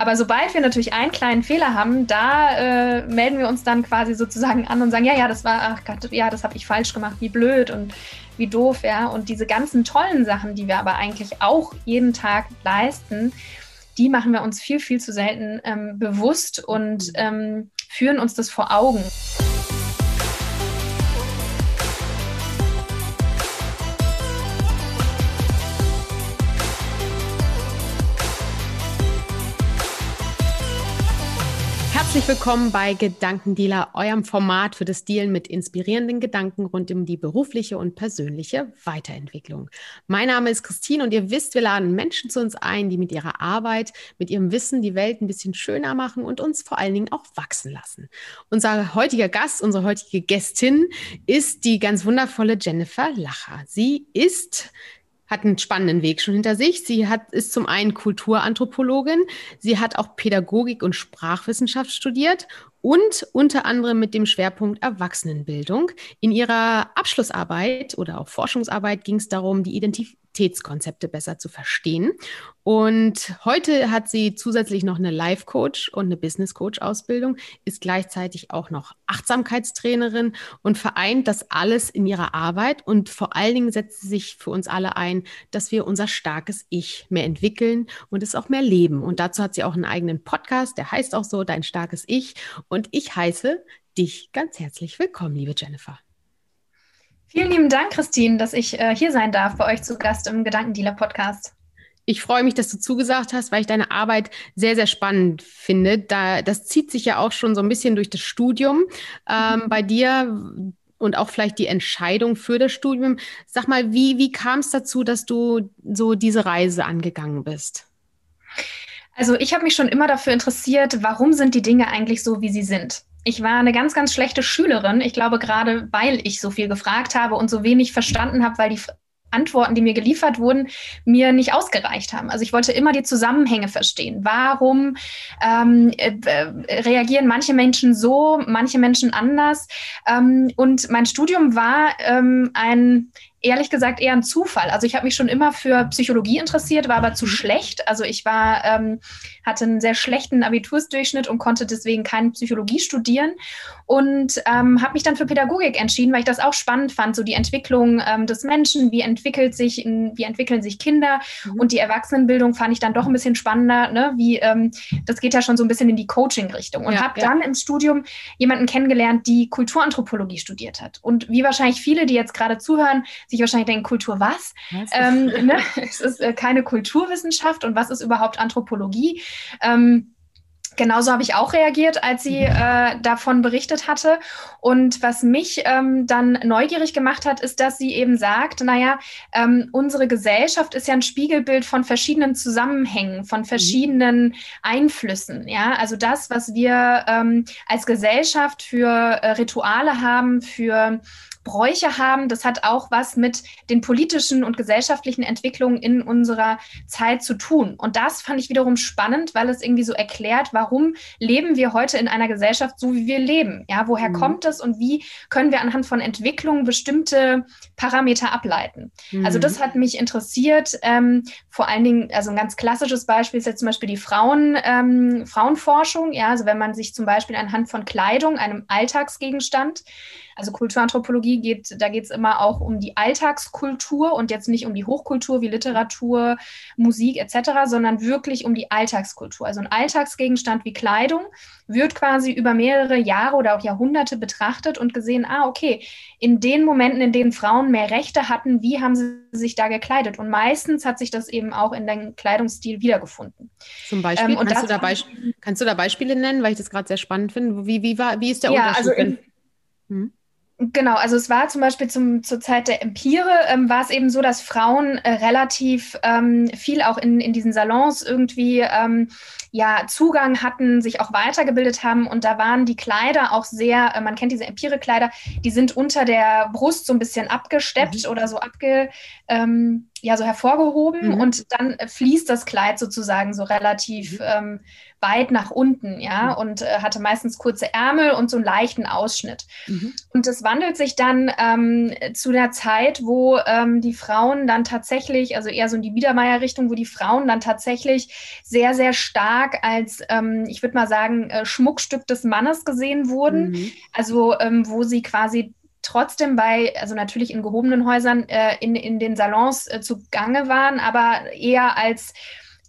Aber sobald wir natürlich einen kleinen Fehler haben, da äh, melden wir uns dann quasi sozusagen an und sagen, ja, ja, das war, ach Gott, ja, das habe ich falsch gemacht, wie blöd und wie doof, ja. Und diese ganzen tollen Sachen, die wir aber eigentlich auch jeden Tag leisten, die machen wir uns viel, viel zu selten ähm, bewusst und ähm, führen uns das vor Augen. Herzlich willkommen bei Gedankendealer, eurem Format für das Dealen mit inspirierenden Gedanken rund um die berufliche und persönliche Weiterentwicklung. Mein Name ist Christine und ihr wisst, wir laden Menschen zu uns ein, die mit ihrer Arbeit, mit ihrem Wissen die Welt ein bisschen schöner machen und uns vor allen Dingen auch wachsen lassen. Unser heutiger Gast, unsere heutige Gästin ist die ganz wundervolle Jennifer Lacher. Sie ist hat einen spannenden Weg schon hinter sich. Sie hat, ist zum einen Kulturanthropologin, sie hat auch Pädagogik und Sprachwissenschaft studiert und unter anderem mit dem Schwerpunkt Erwachsenenbildung. In ihrer Abschlussarbeit oder auch Forschungsarbeit ging es darum, die Identität Identitätskonzepte besser zu verstehen. Und heute hat sie zusätzlich noch eine Life Coach und eine Business Coach Ausbildung, ist gleichzeitig auch noch Achtsamkeitstrainerin und vereint das alles in ihrer Arbeit. Und vor allen Dingen setzt sie sich für uns alle ein, dass wir unser starkes Ich mehr entwickeln und es auch mehr leben. Und dazu hat sie auch einen eigenen Podcast, der heißt auch so, Dein starkes Ich. Und ich heiße dich ganz herzlich willkommen, liebe Jennifer. Vielen lieben Dank, Christine, dass ich äh, hier sein darf bei euch zu Gast im Gedankendealer-Podcast. Ich freue mich, dass du zugesagt hast, weil ich deine Arbeit sehr, sehr spannend finde. Da, das zieht sich ja auch schon so ein bisschen durch das Studium ähm, bei dir und auch vielleicht die Entscheidung für das Studium. Sag mal, wie, wie kam es dazu, dass du so diese Reise angegangen bist? Also ich habe mich schon immer dafür interessiert, warum sind die Dinge eigentlich so, wie sie sind ich war eine ganz, ganz schlechte Schülerin. Ich glaube, gerade weil ich so viel gefragt habe und so wenig verstanden habe, weil die Antworten, die mir geliefert wurden, mir nicht ausgereicht haben. Also ich wollte immer die Zusammenhänge verstehen. Warum ähm, äh, reagieren manche Menschen so, manche Menschen anders? Ähm, und mein Studium war ähm, ein ehrlich gesagt eher ein Zufall. Also ich habe mich schon immer für Psychologie interessiert, war aber zu mhm. schlecht. Also ich war, ähm, hatte einen sehr schlechten Abitursdurchschnitt und konnte deswegen keine Psychologie studieren und ähm, habe mich dann für Pädagogik entschieden, weil ich das auch spannend fand, so die Entwicklung ähm, des Menschen, wie entwickelt sich, wie entwickeln sich Kinder mhm. und die Erwachsenenbildung fand ich dann doch ein bisschen spannender, ne? wie ähm, das geht ja schon so ein bisschen in die Coaching-Richtung und ja, habe ja. dann im Studium jemanden kennengelernt, die Kulturanthropologie studiert hat und wie wahrscheinlich viele, die jetzt gerade zuhören, sich wahrscheinlich denken, Kultur was? Ähm, ne? Es ist äh, keine Kulturwissenschaft und was ist überhaupt Anthropologie? Ähm, Genauso habe ich auch reagiert, als sie äh, davon berichtet hatte. Und was mich ähm, dann neugierig gemacht hat, ist, dass sie eben sagt, naja, ähm, unsere Gesellschaft ist ja ein Spiegelbild von verschiedenen Zusammenhängen, von verschiedenen mhm. Einflüssen. Ja, also das, was wir ähm, als Gesellschaft für äh, Rituale haben, für Bräuche haben. Das hat auch was mit den politischen und gesellschaftlichen Entwicklungen in unserer Zeit zu tun. Und das fand ich wiederum spannend, weil es irgendwie so erklärt, warum leben wir heute in einer Gesellschaft so, wie wir leben. Ja, woher mhm. kommt es und wie können wir anhand von Entwicklungen bestimmte Parameter ableiten? Mhm. Also das hat mich interessiert. Ähm, vor allen Dingen, also ein ganz klassisches Beispiel ist jetzt zum Beispiel die Frauen, ähm, Frauenforschung. Ja, also wenn man sich zum Beispiel anhand von Kleidung, einem Alltagsgegenstand, also Kulturanthropologie geht, da geht es immer auch um die Alltagskultur und jetzt nicht um die Hochkultur wie Literatur, Musik etc., sondern wirklich um die Alltagskultur. Also ein Alltagsgegenstand wie Kleidung wird quasi über mehrere Jahre oder auch Jahrhunderte betrachtet und gesehen, ah, okay, in den Momenten, in denen Frauen mehr Rechte hatten, wie haben sie sich da gekleidet? Und meistens hat sich das eben auch in dem Kleidungsstil wiedergefunden. Zum Beispiel, ähm, kannst, du da Beisp kannst du da Beispiele nennen, weil ich das gerade sehr spannend finde? Wie, wie, war, wie ist der ja, Unterschied? Also in, hm? Genau, also es war zum Beispiel zum, zur Zeit der Empire, ähm, war es eben so, dass Frauen äh, relativ ähm, viel auch in, in diesen Salons irgendwie ähm, ja Zugang hatten, sich auch weitergebildet haben und da waren die Kleider auch sehr, äh, man kennt diese Empire-Kleider, die sind unter der Brust so ein bisschen abgesteppt mhm. oder so abge, ähm, ja so hervorgehoben mhm. und dann fließt das Kleid sozusagen so relativ mhm. ähm, weit nach unten, ja, mhm. und äh, hatte meistens kurze Ärmel und so einen leichten Ausschnitt. Mhm. Und es wandelt sich dann ähm, zu der Zeit, wo ähm, die Frauen dann tatsächlich, also eher so in die Biedermeier-Richtung, wo die Frauen dann tatsächlich sehr, sehr stark als, ähm, ich würde mal sagen, äh, Schmuckstück des Mannes gesehen wurden. Mhm. Also ähm, wo sie quasi trotzdem bei, also natürlich in gehobenen Häusern, äh, in, in den Salons äh, zugange waren, aber eher als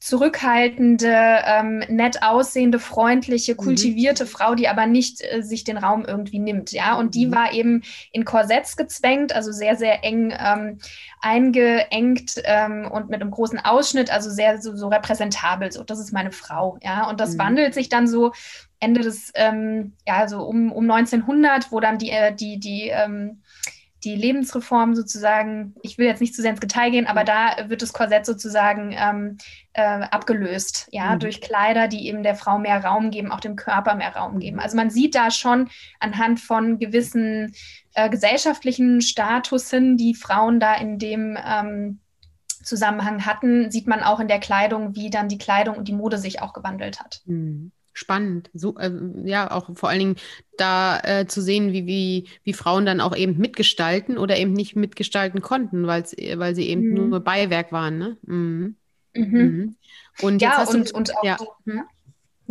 zurückhaltende, ähm, nett aussehende, freundliche, mhm. kultivierte mhm. Frau, die aber nicht äh, sich den Raum irgendwie nimmt, ja. Und die mhm. war eben in Korsetts gezwängt, also sehr, sehr eng ähm, eingeengt ähm, und mit einem großen Ausschnitt, also sehr so, so repräsentabel. So, das ist meine Frau, ja. Und das mhm. wandelt sich dann so Ende des, ähm, ja, so um, um 1900, wo dann die, äh, die, die ähm, die Lebensreform sozusagen, ich will jetzt nicht zu sehr ins Detail gehen, aber da wird das Korsett sozusagen ähm, äh, abgelöst, ja, mhm. durch Kleider, die eben der Frau mehr Raum geben, auch dem Körper mehr Raum geben. Also man sieht da schon anhand von gewissen äh, gesellschaftlichen Statusen, die Frauen da in dem ähm, Zusammenhang hatten, sieht man auch in der Kleidung, wie dann die Kleidung und die Mode sich auch gewandelt hat. Mhm spannend. So, äh, ja, auch vor allen Dingen da äh, zu sehen, wie, wie, wie Frauen dann auch eben mitgestalten oder eben nicht mitgestalten konnten, weil sie eben mhm. nur Beiwerk waren. Ne? Mhm. Mhm. mhm. Und ja, und, du, und auch ja. so, hm?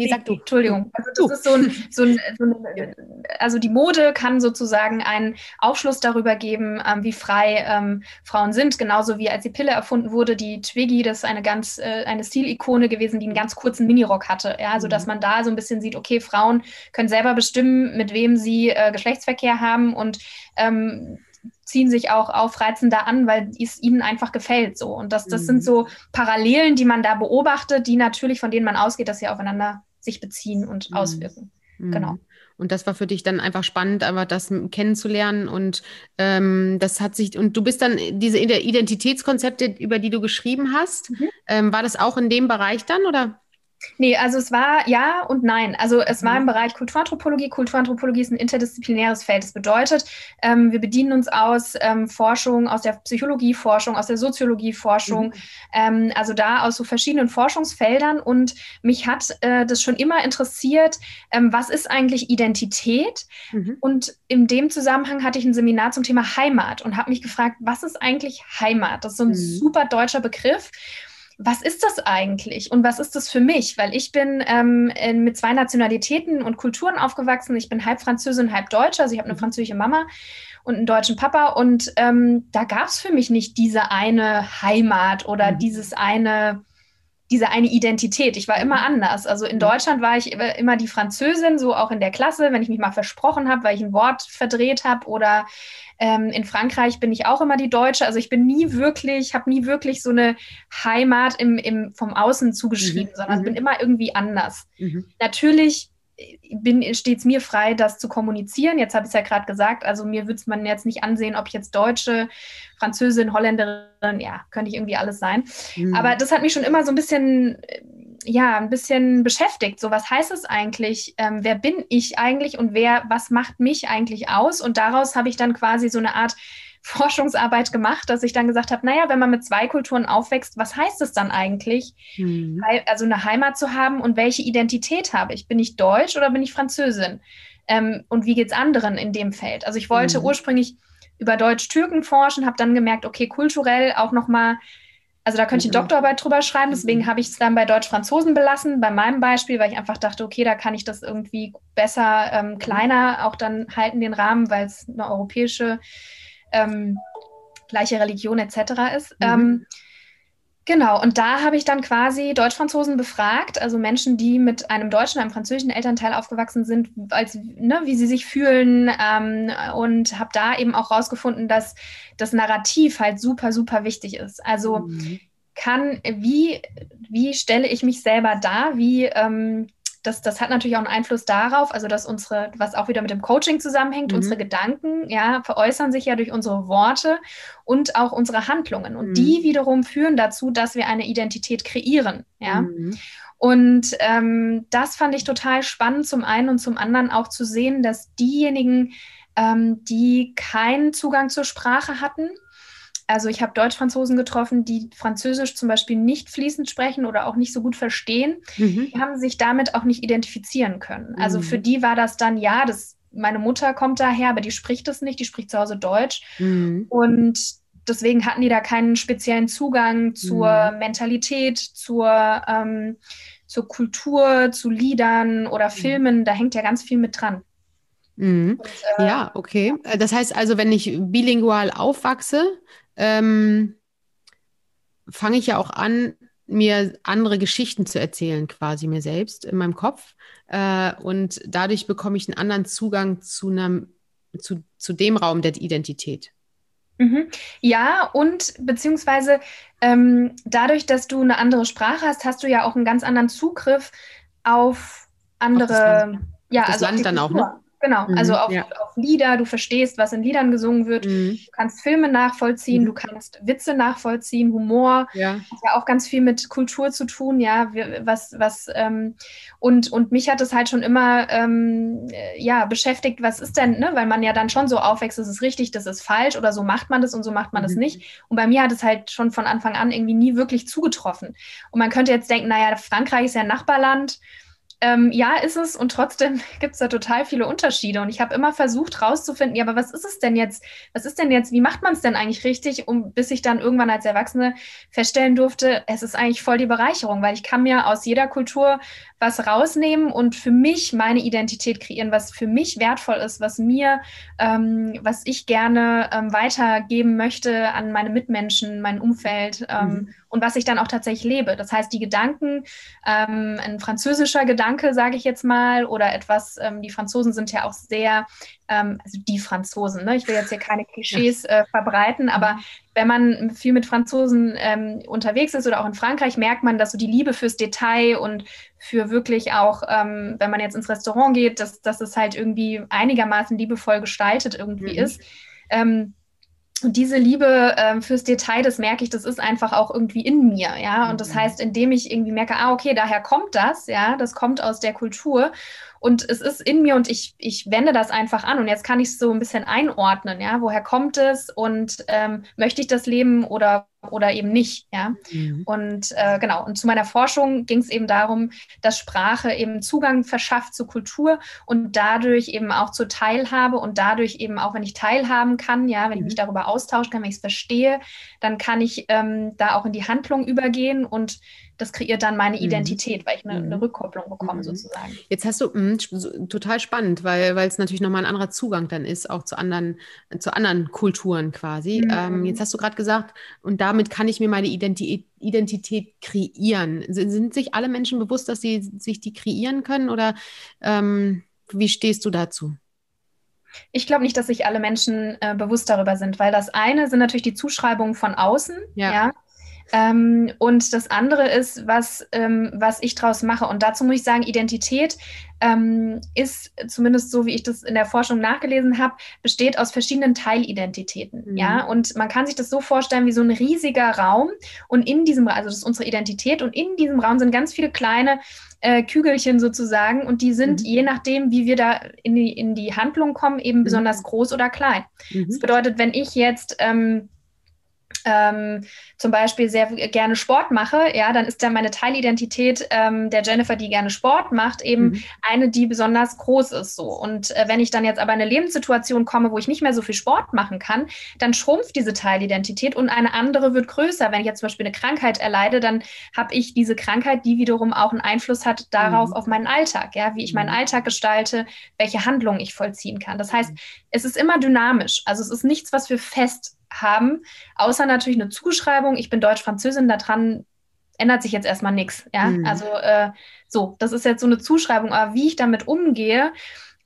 Nee, sag du. Entschuldigung. Also das ist so ein, so ein, so ein, also die Mode kann sozusagen einen Aufschluss darüber geben, ähm, wie frei ähm, Frauen sind. Genauso wie als die Pille erfunden wurde, die Twiggy, das ist eine ganz, äh, eine Stilikone gewesen, die einen ganz kurzen Minirock hatte. Ja, also mhm. dass man da so ein bisschen sieht, okay, Frauen können selber bestimmen, mit wem sie äh, Geschlechtsverkehr haben und ähm, ziehen sich auch aufreizender an, weil es ihnen einfach gefällt so. Und das, das mhm. sind so Parallelen, die man da beobachtet, die natürlich, von denen man ausgeht, dass sie aufeinander sich beziehen und mhm. auswirken. Mhm. Genau. Und das war für dich dann einfach spannend, aber das kennenzulernen und ähm, das hat sich, und du bist dann diese Identitätskonzepte, über die du geschrieben hast, mhm. ähm, war das auch in dem Bereich dann oder? Nee, also es war ja und nein. Also es war im mhm. Bereich Kulturanthropologie. Kulturanthropologie ist ein interdisziplinäres Feld. Das bedeutet, ähm, wir bedienen uns aus ähm, Forschung, aus der Psychologieforschung, aus der Soziologieforschung, mhm. ähm, also da aus so verschiedenen Forschungsfeldern. Und mich hat äh, das schon immer interessiert, ähm, was ist eigentlich Identität? Mhm. Und in dem Zusammenhang hatte ich ein Seminar zum Thema Heimat und habe mich gefragt, was ist eigentlich Heimat? Das ist so ein mhm. super deutscher Begriff was ist das eigentlich und was ist das für mich? Weil ich bin ähm, mit zwei Nationalitäten und Kulturen aufgewachsen. Ich bin halb Französin, halb Deutsche. Also ich habe eine mhm. französische Mama und einen deutschen Papa. Und ähm, da gab es für mich nicht diese eine Heimat oder mhm. dieses eine diese eine Identität. Ich war immer mhm. anders. Also in Deutschland war ich immer die Französin, so auch in der Klasse, wenn ich mich mal versprochen habe, weil ich ein Wort verdreht habe. Oder ähm, in Frankreich bin ich auch immer die Deutsche. Also ich bin nie wirklich, habe nie wirklich so eine Heimat im, im, vom Außen zugeschrieben, mhm. sondern mhm. bin immer irgendwie anders. Mhm. Natürlich steht es mir frei, das zu kommunizieren. Jetzt habe ich es ja gerade gesagt, also mir würde es man jetzt nicht ansehen, ob ich jetzt Deutsche, Französin, Holländerin, ja, könnte ich irgendwie alles sein. Mhm. Aber das hat mich schon immer so ein bisschen, ja, ein bisschen beschäftigt. So, was heißt es eigentlich? Ähm, wer bin ich eigentlich und wer, was macht mich eigentlich aus? Und daraus habe ich dann quasi so eine Art Forschungsarbeit gemacht, dass ich dann gesagt habe, naja, wenn man mit zwei Kulturen aufwächst, was heißt es dann eigentlich, mhm. also eine Heimat zu haben und welche Identität habe ich? Bin ich Deutsch oder bin ich Französin? Ähm, und wie geht es anderen in dem Feld? Also ich wollte mhm. ursprünglich über Deutsch-Türken forschen, habe dann gemerkt, okay, kulturell auch nochmal, also da könnte ich eine mhm. Doktorarbeit drüber schreiben, deswegen mhm. habe ich es dann bei Deutsch-Franzosen belassen, bei meinem Beispiel, weil ich einfach dachte, okay, da kann ich das irgendwie besser ähm, kleiner auch dann halten, den Rahmen, weil es eine europäische ähm, gleiche Religion etc. ist. Mhm. Ähm, genau, und da habe ich dann quasi Deutsch-Franzosen befragt, also Menschen, die mit einem deutschen, einem französischen Elternteil aufgewachsen sind, als, ne, wie sie sich fühlen ähm, und habe da eben auch rausgefunden, dass das Narrativ halt super, super wichtig ist. Also mhm. kann, wie, wie stelle ich mich selber dar, wie ähm, das, das hat natürlich auch einen Einfluss darauf, also dass unsere, was auch wieder mit dem Coaching zusammenhängt, mhm. unsere Gedanken, ja, veräußern sich ja durch unsere Worte und auch unsere Handlungen. Und mhm. die wiederum führen dazu, dass wir eine Identität kreieren, ja. Mhm. Und ähm, das fand ich total spannend, zum einen und zum anderen auch zu sehen, dass diejenigen, ähm, die keinen Zugang zur Sprache hatten, Also ich habe Deutsch-Franzosen getroffen, die Französisch zum Beispiel nicht fließend sprechen oder auch nicht so gut verstehen. Mhm. Die haben sich damit auch nicht identifizieren können. Also mhm. für die war das dann, ja, das, meine Mutter kommt daher, aber die spricht es nicht, die spricht zu Hause Deutsch. Mhm. Und deswegen hatten die da keinen speziellen Zugang zur mhm. Mentalität, zur, ähm, zur Kultur, zu Liedern oder mhm. Filmen. Da hängt ja ganz viel mit dran. Mhm. Und, äh, ja, okay. Äh, das heißt also, wenn ich bilingual aufwachse, ähm, fange ich ja auch an, mir andere Geschichten zu erzählen, quasi mir selbst in meinem Kopf. Äh, und dadurch bekomme ich einen anderen Zugang zu, einem, zu, zu dem Raum der Identität. Mhm. Ja, und beziehungsweise ähm, dadurch, dass du eine andere Sprache hast, hast du ja auch einen ganz anderen Zugriff auf andere, auf ja, das also Land dann auch, ne? Genau, mhm, also auf, ja. auf, Lieder, du verstehst, was in Liedern gesungen wird, mhm. du kannst Filme nachvollziehen, mhm. du kannst Witze nachvollziehen, Humor, ja. hat ja auch ganz viel mit Kultur zu tun, ja, was, was, ähm, und, und mich hat es halt schon immer, ähm, ja, beschäftigt, was ist denn, ne, weil man ja dann schon so aufwächst, das ist richtig, das ist falsch oder so macht man das und so macht man das mhm. nicht. Und bei mir hat es halt schon von Anfang an irgendwie nie wirklich zugetroffen. Und man könnte jetzt denken, naja, Frankreich ist ja ein Nachbarland, ähm, ja, ist es und trotzdem gibt es da total viele Unterschiede. Und ich habe immer versucht rauszufinden, ja, aber was ist es denn jetzt? Was ist denn jetzt? Wie macht man es denn eigentlich richtig? Um, bis ich dann irgendwann als Erwachsene feststellen durfte, es ist eigentlich voll die Bereicherung, weil ich kann mir aus jeder Kultur was rausnehmen und für mich meine Identität kreieren, was für mich wertvoll ist, was mir, ähm, was ich gerne ähm, weitergeben möchte an meine Mitmenschen, mein Umfeld ähm, mhm. und was ich dann auch tatsächlich lebe. Das heißt, die Gedanken, ähm, ein französischer Gedanke, sage ich jetzt mal, oder etwas, ähm, die Franzosen sind ja auch sehr ähm, also die Franzosen, ne? ich will jetzt hier keine Klischees äh, verbreiten, aber mhm. wenn man viel mit Franzosen ähm, unterwegs ist oder auch in Frankreich, merkt man, dass so die Liebe fürs Detail und für wirklich auch, ähm, wenn man jetzt ins Restaurant geht, dass, dass es halt irgendwie einigermaßen liebevoll gestaltet irgendwie mhm. ist. Ähm, und diese Liebe ähm, fürs Detail, das merke ich, das ist einfach auch irgendwie in mir, ja. Und das mhm. heißt, indem ich irgendwie merke, ah, okay, daher kommt das, ja, das kommt aus der Kultur. Und es ist in mir und ich, ich wende das einfach an. Und jetzt kann ich es so ein bisschen einordnen, ja, woher kommt es und ähm, möchte ich das leben oder, oder eben nicht, ja. Mhm. Und äh, genau, und zu meiner Forschung ging es eben darum, dass Sprache eben Zugang verschafft zur Kultur und dadurch eben auch zur Teilhabe und dadurch eben auch, wenn ich teilhaben kann, ja, wenn ich mich mhm. darüber austauschen kann, wenn ich es verstehe, dann kann ich ähm, da auch in die Handlung übergehen und das kreiert dann meine mhm. Identität, weil ich eine, eine mhm. Rückkopplung bekomme mhm. sozusagen. Jetzt hast du mh, total spannend, weil es natürlich nochmal ein anderer Zugang dann ist, auch zu anderen zu anderen Kulturen quasi. Mhm. Ähm, jetzt hast du gerade gesagt, und damit kann ich mir meine Identität, Identität kreieren. Sind, sind, sich alle Menschen bewusst, dass sie sich die kreieren können oder ähm, wie stehst du dazu? Ich glaube nicht, dass sich alle Menschen äh, bewusst darüber sind, weil das eine sind natürlich die Zuschreibungen von außen. Ja. ja? Ähm, und das andere ist, was, ähm, was ich draus mache. Und dazu muss ich sagen, Identität ähm, ist, zumindest so wie ich das in der Forschung nachgelesen habe, besteht aus verschiedenen Teilidentitäten. Mhm. Ja, und man kann sich das so vorstellen wie so ein riesiger Raum. Und in diesem, also das ist unsere Identität, und in diesem Raum sind ganz viele kleine äh, Kügelchen sozusagen und die sind, mhm. je nachdem, wie wir da in die, in die Handlung kommen, eben mhm. besonders groß oder klein. Mhm. Das bedeutet, wenn ich jetzt ähm, ähm, zum Beispiel sehr gerne Sport mache, ja, dann ist dann meine Teilidentität ähm, der Jennifer, die gerne Sport macht, eben mhm. eine, die besonders groß ist. So. Und äh, wenn ich dann jetzt aber in eine Lebenssituation komme, wo ich nicht mehr so viel Sport machen kann, dann schrumpft diese Teilidentität und eine andere wird größer. Wenn ich jetzt zum Beispiel eine Krankheit erleide, dann habe ich diese Krankheit, die wiederum auch einen Einfluss hat darauf, mhm. auf meinen Alltag, ja, wie ich meinen mhm. Alltag gestalte, welche Handlungen ich vollziehen kann. Das heißt, mhm. es ist immer dynamisch. Also es ist nichts, was wir fest haben, außer natürlich eine Zuschreibung, ich bin Deutsch-Französin, daran ändert sich jetzt erstmal nichts. Ja, mhm. also äh, so, das ist jetzt so eine Zuschreibung, aber wie ich damit umgehe,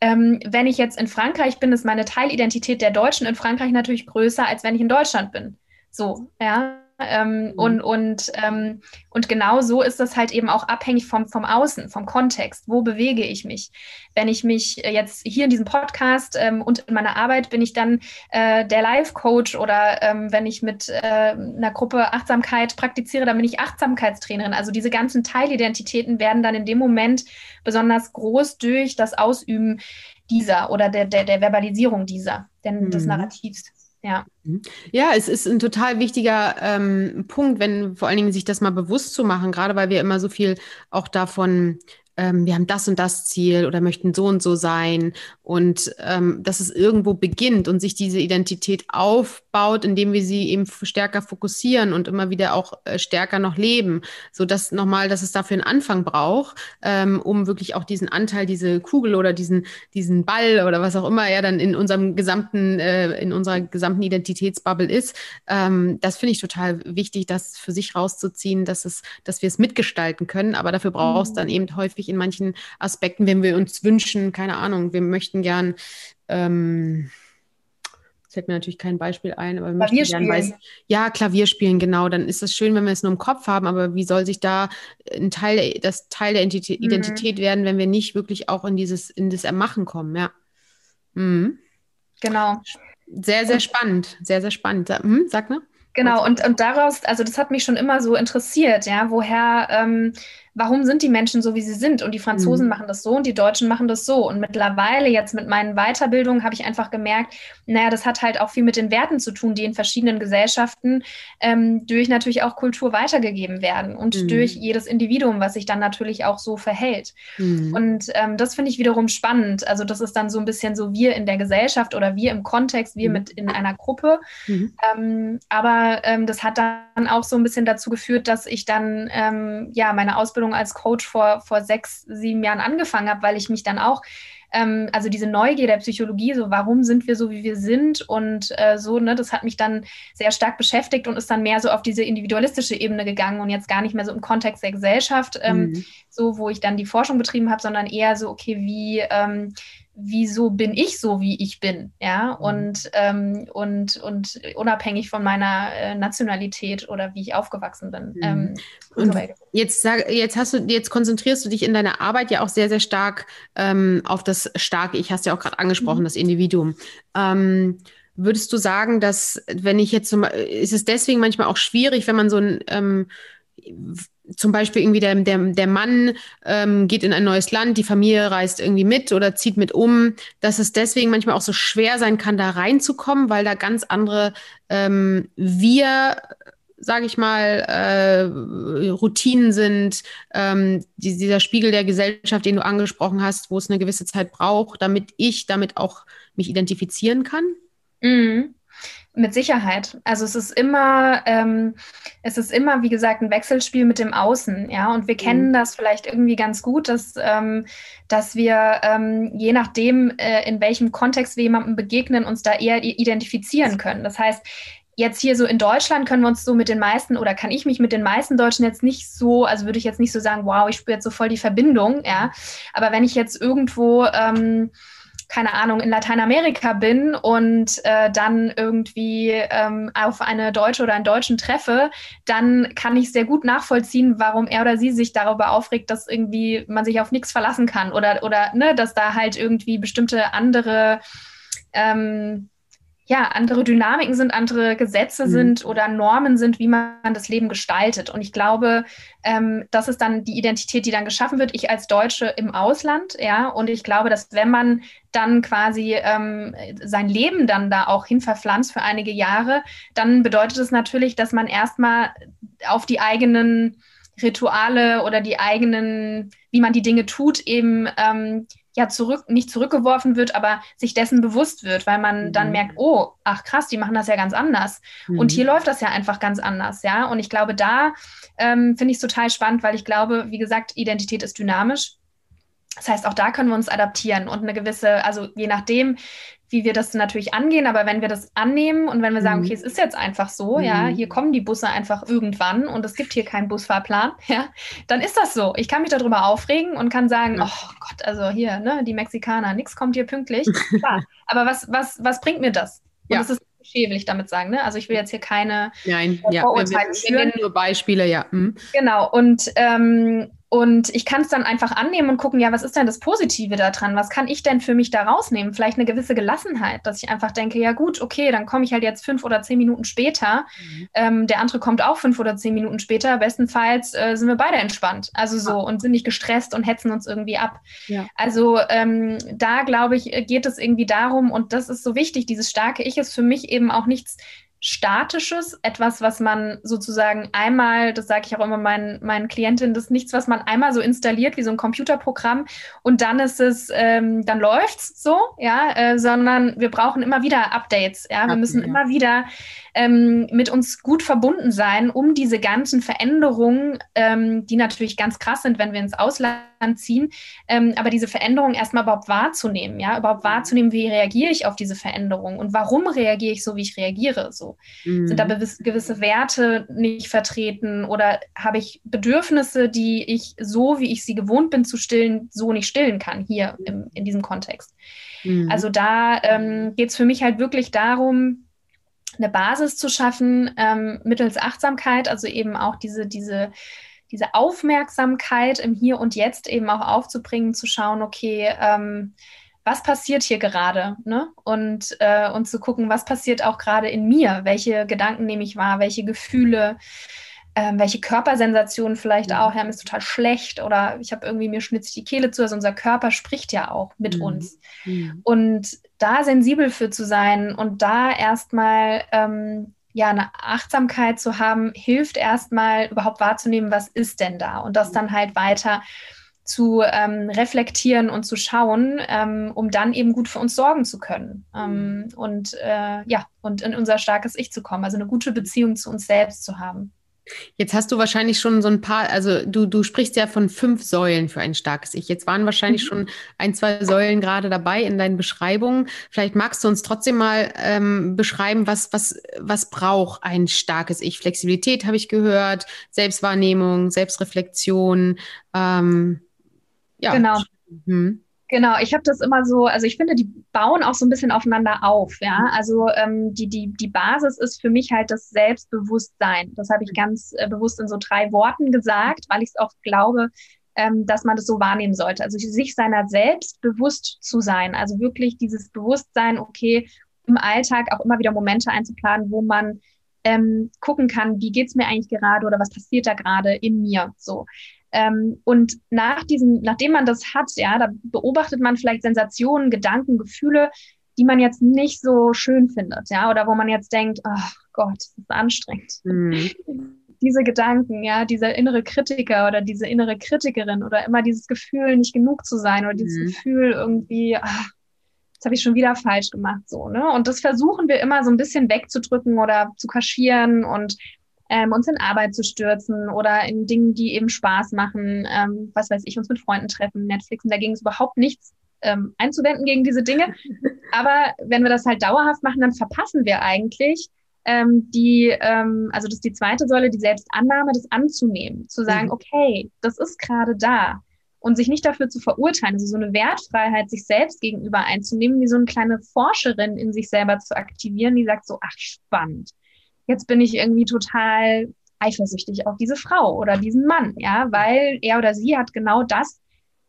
ähm, wenn ich jetzt in Frankreich bin, ist meine Teilidentität der Deutschen in Frankreich natürlich größer, als wenn ich in Deutschland bin. So, ja. Ähm, mhm. und, und, ähm, und genau so ist das halt eben auch abhängig vom, vom Außen, vom Kontext. Wo bewege ich mich? Wenn ich mich jetzt hier in diesem Podcast ähm, und in meiner Arbeit bin ich dann äh, der Life-Coach oder ähm, wenn ich mit äh, einer Gruppe Achtsamkeit praktiziere, dann bin ich Achtsamkeitstrainerin. Also diese ganzen Teilidentitäten werden dann in dem Moment besonders groß durch das Ausüben dieser oder der, der, der Verbalisierung dieser, denn mhm. des Narrativs. Ja. Mhm. Ja, es ist ein total wichtiger ähm, Punkt, wenn vor allen Dingen sich das mal bewusst zu machen, gerade weil wir immer so viel auch davon ähm, wir haben das und das Ziel oder möchten so und so sein und ähm, dass es irgendwo beginnt und sich diese Identität aufbaut, indem wir sie eben stärker fokussieren und immer wieder auch äh, stärker noch leben, so dass nochmal, dass es dafür einen Anfang braucht, ähm, um wirklich auch diesen Anteil, diese Kugel oder diesen diesen Ball oder was auch immer er dann in unserem gesamten äh, in unserer gesamten Identitätsbubble ist. Ähm, das finde ich total wichtig, das für sich rauszuziehen, dass es, dass wir es mitgestalten können, aber dafür brauchst mhm. dann eben häufig häufig in manchen Aspekten, wenn wir uns wünschen, keine Ahnung, wir möchten gern, ähm, fällt mir natürlich kein Beispiel ein, aber wir möchten gern weiß, ja, Klavier spielen, genau, dann ist es schön, wenn wir es nur im Kopf haben, aber wie soll sich da ein Teil, das Teil der Identität, mhm. Identität werden, wenn wir nicht wirklich auch in dieses, in das Ermachen kommen, ja. Mhm. Genau. Sehr, sehr spannend, sehr, sehr spannend. Hm, sag mal. Genau, und, und daraus, also das hat mich schon immer so interessiert, ja, woher ähm, warum sind die Menschen so, wie sie sind? Und die Franzosen mhm. machen das so und die Deutschen machen das so. Und mittlerweile jetzt mit meinen Weiterbildungen habe ich einfach gemerkt, naja, das hat halt auch viel mit den Werten zu tun, die in verschiedenen Gesellschaften ähm, durch natürlich auch Kultur weitergegeben werden und mhm. durch jedes Individuum, was sich dann natürlich auch so verhält. Mhm. Und ähm, das finde ich wiederum spannend. Also das ist dann so ein bisschen so wir in der Gesellschaft oder wir im Kontext, wir mhm. mit in einer Gruppe. Mhm. Ähm, aber ähm, das hat dann auch so ein bisschen dazu geführt, dass ich dann ähm, ja meine Ausbildung Ausbildung als Coach vor, vor sechs, sieben Jahren angefangen habe, weil ich mich dann auch ähm, also diese Neugier der Psychologie, so warum sind wir so, wie wir sind und äh, so, ne, das hat mich dann sehr stark beschäftigt und ist dann mehr so auf diese individualistische Ebene gegangen und jetzt gar nicht mehr so im Kontext der Gesellschaft, ähm, mhm. so wo ich dann die Forschung betrieben habe, sondern eher so, okay, wie ähm, wieso bin ich so, wie ich bin, ja, mhm. und, ähm, und, und unabhängig von meiner äh, Nationalität oder wie ich aufgewachsen bin. Mhm. Ähm, und jetzt, sag, jetzt hast du, jetzt konzentrierst du dich in deiner Arbeit ja auch sehr, sehr stark ähm, auf das starke Ich, hast ja auch gerade angesprochen, mhm. das Individuum. Ähm, würdest du sagen, dass, wenn ich jetzt zum, ist es deswegen manchmal auch schwierig, wenn man so ein ähm, zum Beispiel irgendwie der, der, der Mann ähm, geht in ein neues Land, die Familie reist irgendwie mit oder zieht mit um, dass es deswegen manchmal auch so schwer sein kann, da reinzukommen, weil da ganz andere ähm, wir sage ich mal, äh, Routinen sind, ähm, die, dieser Spiegel der Gesellschaft, den du angesprochen hast, wo es eine gewisse Zeit braucht, damit ich damit auch mich identifizieren kann? Mhm. Mit Sicherheit. Also es ist immer, ähm, es ist immer, wie gesagt, ein Wechselspiel mit dem Außen, ja. Und wir kennen mhm. das vielleicht irgendwie ganz gut, dass, ähm, dass wir ähm, je nachdem, äh, in welchem Kontext wir jemandem begegnen, uns da eher identifizieren können. Das heißt, jetzt hier so in Deutschland können wir uns so mit den meisten oder kann ich mich mit den meisten Deutschen jetzt nicht so, also würde ich jetzt nicht so sagen, wow, ich spüre jetzt so voll die Verbindung, ja. Aber wenn ich jetzt irgendwo ähm, keine Ahnung, in Lateinamerika bin und äh, dann irgendwie ähm, auf eine Deutsche oder einen Deutschen treffe, dann kann ich sehr gut nachvollziehen, warum er oder sie sich darüber aufregt, dass irgendwie man sich auf nichts verlassen kann oder, oder ne, dass da halt irgendwie bestimmte andere ähm, ja, andere Dynamiken sind, andere Gesetze mhm. sind oder Normen sind, wie man das Leben gestaltet. Und ich glaube, ähm, das ist dann die Identität, die dann geschaffen wird. Ich als Deutsche im Ausland, ja. Und ich glaube, dass wenn man dann quasi ähm, sein Leben dann da auch hin verpflanzt für einige Jahre, dann bedeutet es natürlich, dass man erstmal auf die eigenen Rituale oder die eigenen, wie man die Dinge tut, eben ähm, ja zurück, nicht zurückgeworfen wird, aber sich dessen bewusst wird, weil man mhm. dann merkt, oh, ach krass, die machen das ja ganz anders. Mhm. Und hier läuft das ja einfach ganz anders, ja. Und ich glaube, da ähm, finde ich es total spannend, weil ich glaube, wie gesagt, Identität ist dynamisch. Das heißt, auch da können wir uns adaptieren und eine gewisse, also je nachdem, wie wir das natürlich angehen, aber wenn wir das annehmen und wenn wir sagen, mhm. okay, es ist jetzt einfach so, mhm. ja, hier kommen die Busse einfach irgendwann und es gibt hier keinen Busfahrplan, ja, dann ist das so. Ich kann mich darüber aufregen und kann sagen, ja. oh Gott, also hier, ne, die Mexikaner, nichts kommt hier pünktlich. Klar. Aber was, was, was bringt mir das? Und ja. das ist Klischee, will ich damit sagen. Ne? Also ich will jetzt hier keine Nein, ja, Vorurteile wir, wir, wir nur Beispiele, ja. Hm. Genau, und, ähm, Und ich kann es dann einfach annehmen und gucken, ja, was ist denn das Positive daran? Was kann ich denn für mich da rausnehmen? Vielleicht eine gewisse Gelassenheit, dass ich einfach denke, ja gut, okay, dann komme ich halt jetzt fünf oder zehn Minuten später. Mhm. Ähm, der andere kommt auch fünf oder zehn Minuten später. Bestenfalls äh, sind wir beide entspannt. Also so und sind nicht gestresst und hetzen uns irgendwie ab. Ja. Also ähm, da glaube ich, geht es irgendwie darum, und das ist so wichtig, dieses starke Ich ist für mich eben auch nichts Statisches, etwas, was man sozusagen einmal, das sage ich auch immer meinen, meinen Klientinnen, das ist nichts, was man einmal so installiert wie so ein Computerprogramm und dann ist es, ähm, dann läuft's so, ja, äh, sondern wir brauchen immer wieder Updates, ja, wir müssen immer wieder ähm, mit uns gut verbunden sein, um diese ganzen Veränderungen, ähm, die natürlich ganz krass sind, wenn wir ins Ausland ziehen, ähm, aber diese Veränderungen erstmal überhaupt wahrzunehmen, ja, überhaupt wahrzunehmen, wie reagiere ich auf diese Veränderungen und warum reagiere ich so, wie ich reagiere, so. Mhm. Sind da gewisse Werte nicht vertreten oder habe ich Bedürfnisse, die ich so, wie ich sie gewohnt bin zu stillen, so nicht stillen kann, hier im, in diesem Kontext. Mhm. Also da ähm, geht es für mich halt wirklich darum, eine Basis zu schaffen ähm, mittels Achtsamkeit, also eben auch diese, diese, diese Aufmerksamkeit im Hier und Jetzt eben auch aufzubringen, zu schauen, okay, ähm, was passiert hier gerade? Ne? Und, äh, und zu gucken, was passiert auch gerade in mir? Welche Gedanken nehme ich wahr? Welche Gefühle? Ähm, welche Körpersensationen vielleicht mhm. auch, ja, mir ist total schlecht oder ich habe irgendwie, mir schnitzt die Kehle zu. Also unser Körper spricht ja auch mit mhm. uns. Mhm. Und da sensibel für zu sein und da erstmal ähm, ja eine Achtsamkeit zu haben, hilft erstmal überhaupt wahrzunehmen, was ist denn da und das dann halt weiter zu ähm, reflektieren und zu schauen, ähm, um dann eben gut für uns sorgen zu können ähm, und äh, ja und in unser starkes Ich zu kommen, also eine gute Beziehung zu uns selbst zu haben. Jetzt hast du wahrscheinlich schon so ein paar, also du, du sprichst ja von fünf Säulen für ein starkes Ich. Jetzt waren wahrscheinlich mhm. schon ein, zwei Säulen gerade dabei in deinen Beschreibungen. Vielleicht magst du uns trotzdem mal ähm, beschreiben, was, was, was braucht ein starkes Ich? Flexibilität habe ich gehört, Selbstwahrnehmung, Selbstreflexion. Ähm, ja. Genau. Hm. Genau, ich habe das immer so, also ich finde, die bauen auch so ein bisschen aufeinander auf, ja. Also ähm, die, die, die Basis ist für mich halt das Selbstbewusstsein. Das habe ich ganz äh, bewusst in so drei Worten gesagt, weil ich es auch glaube, ähm, dass man das so wahrnehmen sollte. Also sich seiner selbst bewusst zu sein. Also wirklich dieses Bewusstsein, okay, im Alltag auch immer wieder Momente einzuplanen, wo man ähm, gucken kann, wie geht's mir eigentlich gerade oder was passiert da gerade in mir. So. Ähm, und nach diesem, nachdem man das hat, ja, da beobachtet man vielleicht Sensationen, Gedanken, Gefühle, die man jetzt nicht so schön findet, ja, oder wo man jetzt denkt, ach oh Gott, das ist anstrengend. Mhm. Diese Gedanken, ja, dieser innere Kritiker oder diese innere Kritikerin oder immer dieses Gefühl, nicht genug zu sein oder dieses mhm. Gefühl irgendwie, ach, das habe ich schon wieder falsch gemacht, so, ne? Und das versuchen wir immer so ein bisschen wegzudrücken oder zu kaschieren und ähm, uns in Arbeit zu stürzen oder in Dingen, die eben Spaß machen, ähm, was weiß ich, uns mit Freunden treffen, Netflix. Und dagegen ist überhaupt nichts ähm, einzuwenden gegen diese Dinge. Aber wenn wir das halt dauerhaft machen, dann verpassen wir eigentlich ähm, die, ähm, also das ist die zweite Säule, die Selbstannahme, das anzunehmen, zu sagen, mhm. okay, das ist gerade da und sich nicht dafür zu verurteilen, also so eine Wertfreiheit sich selbst gegenüber einzunehmen, wie so eine kleine Forscherin in sich selber zu aktivieren, die sagt so, ach spannend, jetzt bin ich irgendwie total eifersüchtig auf diese Frau oder diesen Mann, ja, weil er oder sie hat genau das,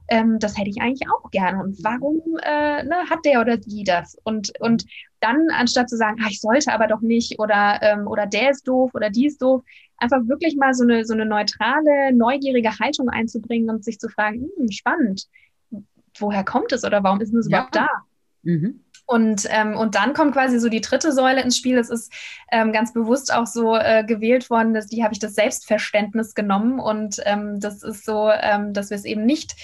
ähm, das hätte ich eigentlich auch gerne. Und warum äh, ne, hat der oder die das? Und, und dann, anstatt zu sagen, ah, ich sollte aber doch nicht oder, ähm, oder der ist doof oder die ist doof, einfach wirklich mal so eine, so eine neutrale, neugierige Haltung einzubringen und sich zu fragen, hm, spannend, woher kommt es oder warum ist es ja. überhaupt da? Mhm. Und, ähm, und dann kommt quasi so die dritte Säule ins Spiel. Es ist ähm, ganz bewusst auch so äh, gewählt worden, dass die habe ich das Selbstverständnis genommen. Und ähm, das ist so, ähm, dass wir es eben nicht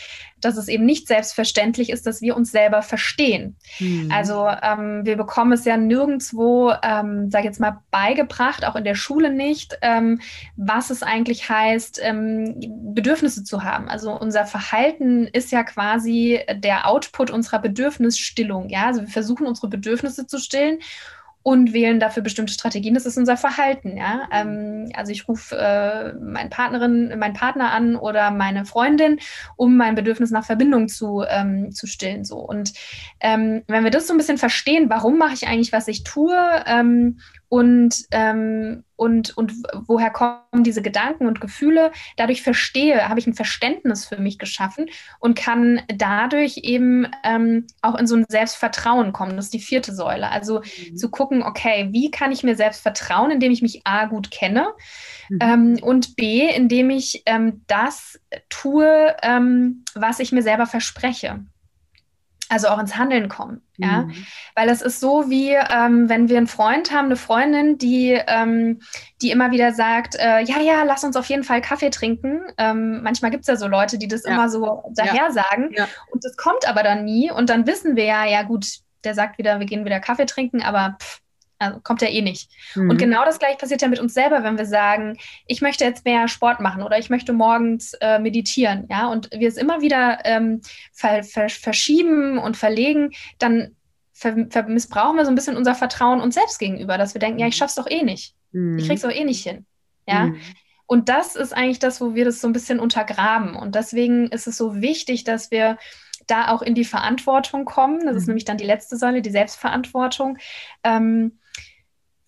dass es eben nicht selbstverständlich ist, dass wir uns selber verstehen. Mhm. Also ähm, wir bekommen es ja nirgendwo, ähm, sage jetzt mal, beigebracht, auch in der Schule nicht, ähm, was es eigentlich heißt, Bedürfnisse zu haben. Also unser Verhalten ist ja quasi der Output unserer Bedürfnisstillung. Ja, also wir versuchen unsere Bedürfnisse zu stillen und wählen dafür bestimmte Strategien. Das ist unser Verhalten. Ja? Ähm, also ich rufe äh, meine Partnerin, meinen Partner an oder meine Freundin, um mein Bedürfnis nach Verbindung zu, ähm, zu stillen. So. Und ähm, wenn wir das so ein bisschen verstehen, warum mache ich eigentlich, was ich tue ähm, und, ähm, und, und woher kommen diese Gedanken und Gefühle. Dadurch verstehe, habe ich ein Verständnis für mich geschaffen und kann dadurch eben ähm, auch in so ein Selbstvertrauen kommen. Das ist die vierte Säule. Also mhm. zu gucken, okay, wie kann ich mir selbst vertrauen, indem ich mich A gut kenne mhm. ähm, und B, indem ich ähm, das tue, ähm, was ich mir selber verspreche also auch ins Handeln kommen. Ja, mhm. weil es ist so wie, ähm, wenn wir einen Freund haben, eine Freundin, die, ähm, die immer wieder sagt, äh, ja, ja, lass uns auf jeden Fall Kaffee trinken. Ähm, manchmal gibt es ja so Leute, die das ja. immer so daher ja. sagen ja. und das kommt aber dann nie und dann wissen wir ja, ja gut, der sagt wieder, wir gehen wieder Kaffee trinken, aber pff, also kommt ja eh nicht. Mhm. Und genau das gleiche passiert ja mit uns selber, wenn wir sagen, ich möchte jetzt mehr Sport machen oder ich möchte morgens äh, meditieren, ja, und wir es immer wieder ähm, ver ver verschieben und verlegen, dann missbrauchen wir so ein bisschen unser Vertrauen uns selbst gegenüber, dass wir denken, ja, ich schaff's doch eh nicht. Mhm. Ich krieg's doch eh nicht hin. Ja. Mhm. Und das ist eigentlich das, wo wir das so ein bisschen untergraben. Und deswegen ist es so wichtig, dass wir da auch in die Verantwortung kommen. Das ist mhm. nämlich dann die letzte Säule, die Selbstverantwortung. Ähm,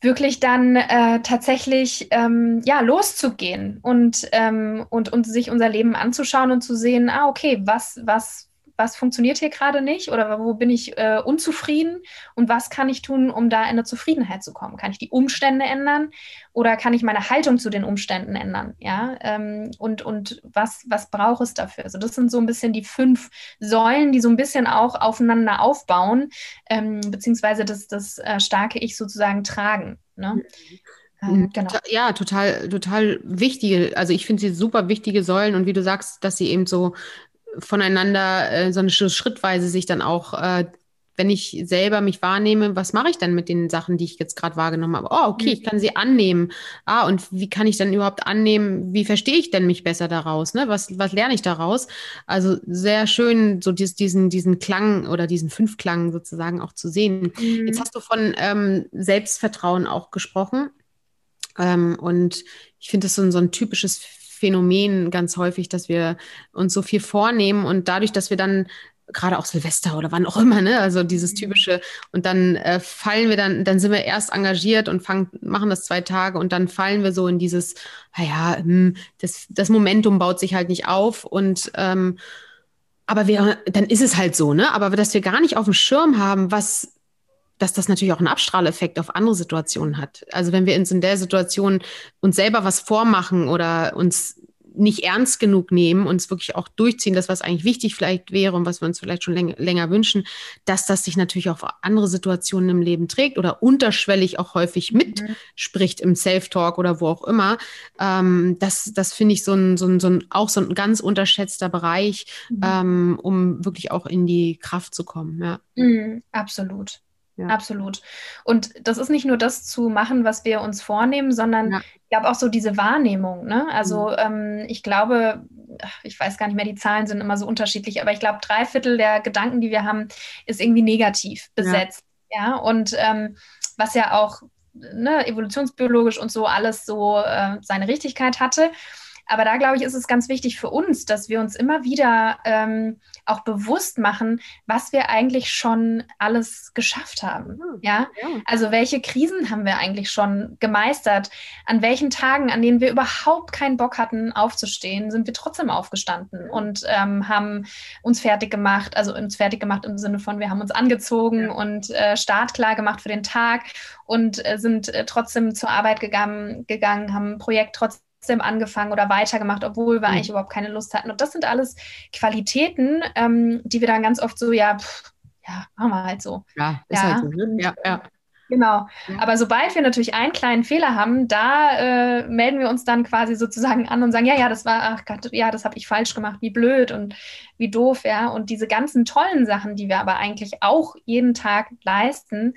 wirklich dann äh, tatsächlich ähm, ja loszugehen und, ähm, und, und sich unser Leben anzuschauen und zu sehen, ah, okay, was, was, was funktioniert hier gerade nicht oder wo bin ich äh, unzufrieden und was kann ich tun, um da in eine Zufriedenheit zu kommen? Kann ich die Umstände ändern oder kann ich meine Haltung zu den Umständen ändern? Ja, ähm, und, und was, was braucht es dafür? Also das sind so ein bisschen die fünf Säulen, die so ein bisschen auch aufeinander aufbauen, ähm, beziehungsweise das, das äh, starke Ich sozusagen tragen. Ne? Mhm. Ähm, genau. Ja, total, total wichtige, also ich finde sie super wichtige Säulen und wie du sagst, dass sie eben so voneinander äh, so eine schrittweise sich dann auch, äh, wenn ich selber mich wahrnehme, was mache ich dann mit den Sachen, die ich jetzt gerade wahrgenommen habe? Oh, okay, mhm. ich kann sie annehmen. Ah, und wie kann ich dann überhaupt annehmen? Wie verstehe ich denn mich besser daraus? Ne? Was, was lerne ich daraus? Also sehr schön, so dies, diesen, diesen Klang oder diesen Fünfklang sozusagen auch zu sehen. Mhm. Jetzt hast du von ähm, Selbstvertrauen auch gesprochen. Ähm, und ich finde das so so ein typisches Phänomen ganz häufig, dass wir uns so viel vornehmen und dadurch, dass wir dann gerade auch Silvester oder wann auch immer, ne? Also dieses mhm. typische und dann äh, fallen wir dann, dann sind wir erst engagiert und fangen, machen das zwei Tage und dann fallen wir so in dieses, naja, hm, das, das Momentum baut sich halt nicht auf und ähm, aber wir, dann ist es halt so, ne? Aber dass wir gar nicht auf dem Schirm haben, was dass das natürlich auch einen Abstrahleffekt auf andere Situationen hat. Also wenn wir uns in der Situation uns selber was vormachen oder uns nicht ernst genug nehmen, uns wirklich auch durchziehen, das, was eigentlich wichtig vielleicht wäre und was wir uns vielleicht schon länger, länger wünschen, dass das sich natürlich auch auf andere Situationen im Leben trägt oder unterschwellig auch häufig mhm. mitspricht im Self-Talk oder wo auch immer. Ähm, das das finde ich so ein, so, ein, so ein, auch so ein ganz unterschätzter Bereich, mhm. ähm, um wirklich auch in die Kraft zu kommen. Ja. Mhm, absolut. Ja. Absolut. Und das ist nicht nur das zu machen, was wir uns vornehmen, sondern ja. ich glaube auch so diese Wahrnehmung. Ne? Also mhm. ähm, ich glaube, ich weiß gar nicht mehr, die Zahlen sind immer so unterschiedlich, aber ich glaube, drei Viertel der Gedanken, die wir haben, ist irgendwie negativ besetzt. Ja, ja? und ähm, was ja auch ne, evolutionsbiologisch und so alles so äh, seine Richtigkeit hatte. Aber da, glaube ich, ist es ganz wichtig für uns, dass wir uns immer wieder ähm, auch bewusst machen, was wir eigentlich schon alles geschafft haben. Ja? ja? also welche Krisen haben wir eigentlich schon gemeistert? An welchen Tagen, an denen wir überhaupt keinen Bock hatten, aufzustehen, sind wir trotzdem aufgestanden und ähm, haben uns fertig gemacht, also uns fertig gemacht im Sinne von, wir haben uns angezogen ja. und äh, startklar gemacht für den Tag und äh, sind äh, trotzdem zur Arbeit gegangen, gegangen, haben ein Projekt trotzdem trotzdem angefangen oder weitergemacht, obwohl wir mhm. eigentlich überhaupt keine Lust hatten. Und das sind alles Qualitäten, ähm, die wir dann ganz oft so, ja, pff, ja, machen wir halt so. Ja, ist ja. halt so. Ne? Ja, ja. Genau. Aber sobald wir natürlich einen kleinen Fehler haben, da äh, melden wir uns dann quasi sozusagen an und sagen, ja, ja, das war, ach Gott, ja, das habe ich falsch gemacht, wie blöd und wie doof, ja. Und diese ganzen tollen Sachen, die wir aber eigentlich auch jeden Tag leisten,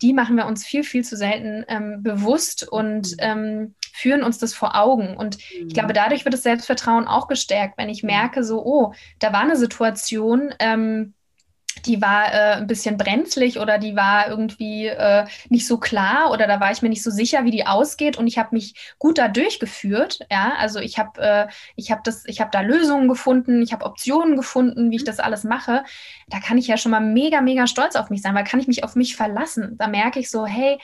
die machen wir uns viel, viel zu selten ähm, bewusst und mhm. ähm, führen uns das vor Augen. Und ich glaube, mhm. dadurch wird das Selbstvertrauen auch gestärkt, wenn ich mhm. merke, so, oh, da war eine Situation, ähm, die war äh, ein bisschen brenzlig oder die war irgendwie äh, nicht so klar oder da war ich mir nicht so sicher, wie die ausgeht und ich habe mich gut da durchgeführt. Ja, also ich habe äh, ich habe das, ich habe da Lösungen gefunden, ich habe Optionen gefunden, wie ich das alles mache. Da kann ich ja schon mal mega mega stolz auf mich sein, weil kann ich mich auf mich verlassen. Da merke ich so, hey,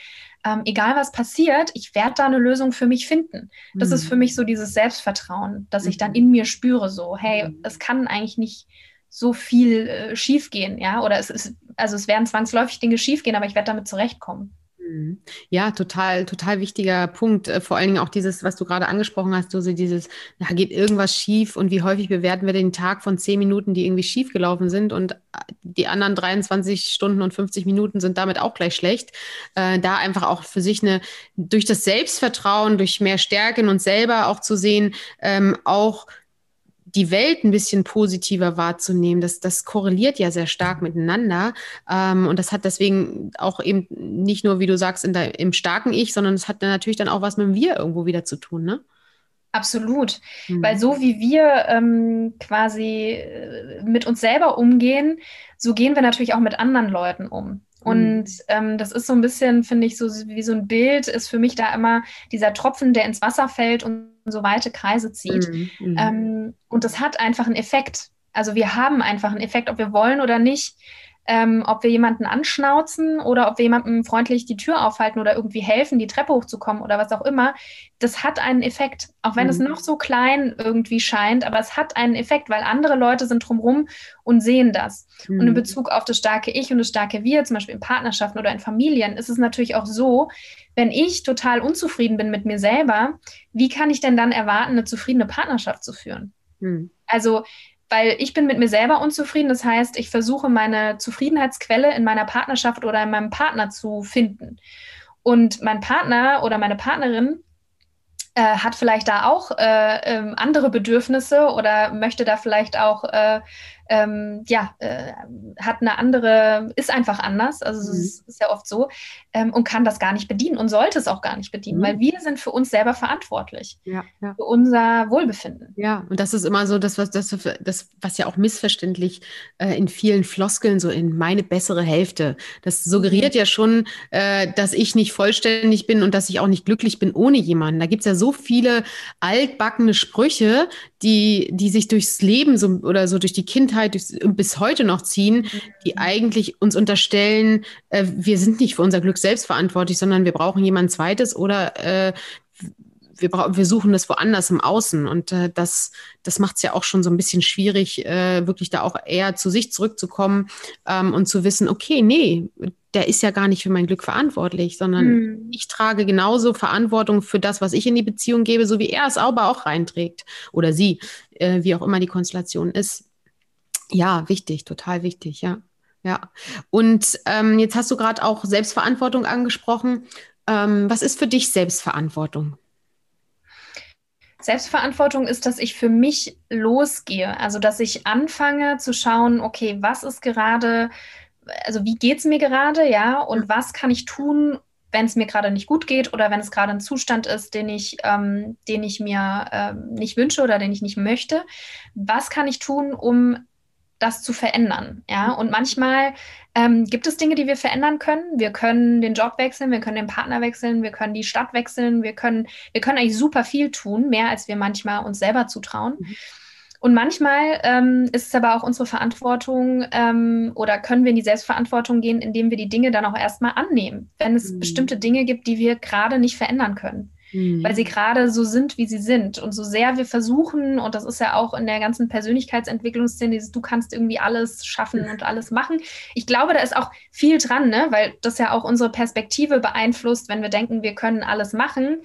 ähm, egal was passiert, ich werde da eine Lösung für mich finden. Das mhm. ist für mich so dieses Selbstvertrauen, dass ich dann mhm. in mir spüre, so, hey, mhm. es kann eigentlich nicht so viel äh, schiefgehen, ja, oder es ist, also es werden zwangsläufig Dinge schiefgehen, aber ich werde damit zurechtkommen. Mhm. Ja, total, total wichtiger Punkt. Äh, vor allen Dingen auch dieses, was du gerade angesprochen hast, so dieses, da geht irgendwas schief und wie häufig bewerten wir den Tag von zehn Minuten, die irgendwie schief gelaufen sind und äh, die anderen 23 Stunden und 50 Minuten sind damit auch gleich schlecht. Äh, da einfach auch für sich eine, durch das Selbstvertrauen, durch mehr Stärke in uns selber auch zu sehen, ähm, auch die Welt ein bisschen positiver wahrzunehmen. Das, das korreliert ja sehr stark miteinander. Ähm, und das hat deswegen auch eben nicht nur, wie du sagst, in der, im starken Ich, sondern es hat natürlich dann auch was mit dem Wir irgendwo wieder zu tun, ne? Absolut. Mhm. Weil so wie wir ähm, quasi äh, mit uns selber umgehen, so gehen wir natürlich auch mit anderen Leuten um. Und mhm. ähm, das ist so ein bisschen, finde ich, so wie so ein Bild, ist für mich da immer dieser Tropfen, der ins Wasser fällt und so weite Kreise zieht. Mhm. mhm. Ähm, und das hat einfach einen Effekt. Also wir haben einfach einen Effekt, ob wir wollen oder nicht ähm, ob wir jemanden anschnauzen oder ob wir jemandem freundlich die Tür aufhalten oder irgendwie helfen, die Treppe hochzukommen oder was auch immer, das hat einen Effekt. Auch wenn mhm. es noch so klein irgendwie scheint, aber es hat einen Effekt, weil andere Leute sind drumherum und sehen das. Mhm. Und in mhm. Bezug auf das starke Ich und das starke Wir, zum Beispiel in Partnerschaften oder in Familien, ist es natürlich auch so, wenn ich total unzufrieden bin mit mir selber, wie kann ich denn dann erwarten, eine zufriedene Partnerschaft zu führen? Mhm. Also weil ich bin mit mir selber unzufrieden. Das heißt, ich versuche meine Zufriedenheitsquelle in meiner Partnerschaft oder in meinem Partner zu finden. Und mein Partner oder meine Partnerin äh, hat vielleicht da auch äh, äh, andere Bedürfnisse oder möchte da vielleicht auch äh, ähm, ja, äh, hat eine andere, ist einfach anders, also mhm. es ist ja oft so, ähm, und kann das gar nicht bedienen und sollte es auch gar nicht bedienen, mhm. weil wir sind für uns selber verantwortlich, ja, ja. für unser Wohlbefinden. Ja, und das ist immer so das, was, das, das, was ja auch missverständlich äh, in vielen Floskeln so in meine bessere Hälfte, das suggeriert mhm. ja schon, äh, dass ich nicht vollständig bin und dass ich auch nicht glücklich bin ohne jemanden. Da gibt es ja so viele altbackene Sprüche, die, die sich durchs Leben so, oder so durch die Kindheit durchs, bis heute noch ziehen, die mhm. eigentlich uns unterstellen, äh, wir sind nicht für unser Glück selbst verantwortlich, sondern wir brauchen jemand Zweites oder äh, wir, wir suchen das woanders im Außen. Und äh, das, das macht es ja auch schon so ein bisschen schwierig, äh, wirklich da auch eher zu sich zurückzukommen ähm, und zu wissen, okay, nee, der ist ja gar nicht für mein Glück verantwortlich, sondern hm. ich trage genauso Verantwortung für das, was ich in die Beziehung gebe, so wie er es aber auch reinträgt oder sie, äh, wie auch immer die Konstellation ist. Ja, wichtig, total wichtig, ja. Ja. Und ähm, jetzt hast du gerade auch Selbstverantwortung angesprochen. Ähm, was ist für dich Selbstverantwortung? Selbstverantwortung ist, dass ich für mich losgehe. Also, dass ich anfange zu schauen, okay, was ist gerade also wie geht es mir gerade, ja, und was kann ich tun, wenn es mir gerade nicht gut geht oder wenn es gerade ein Zustand ist, den ich, ähm, den ich mir ähm, nicht wünsche oder den ich nicht möchte. Was kann ich tun, um das zu verändern? Ja, mhm. und manchmal ähm, gibt es Dinge, die wir verändern können. Wir können den Job wechseln, wir können den Partner wechseln, wir können die Stadt wechseln, wir können, wir können eigentlich super viel tun, mehr als wir manchmal uns selber zutrauen. Mhm. Und manchmal ähm, ist es aber auch unsere Verantwortung ähm, oder können wir in die Selbstverantwortung gehen, indem wir die Dinge dann auch erstmal annehmen, wenn es mhm. bestimmte Dinge gibt, die wir gerade nicht verändern können. Mhm. Weil sie gerade so sind, wie sie sind. Und so sehr wir versuchen, und das ist ja auch in der ganzen Persönlichkeitsentwicklungsszene, dieses, du kannst irgendwie alles schaffen und alles machen. Ich glaube, da ist auch viel dran, ne? weil das ja auch unsere Perspektive beeinflusst, wenn wir denken, wir können alles machen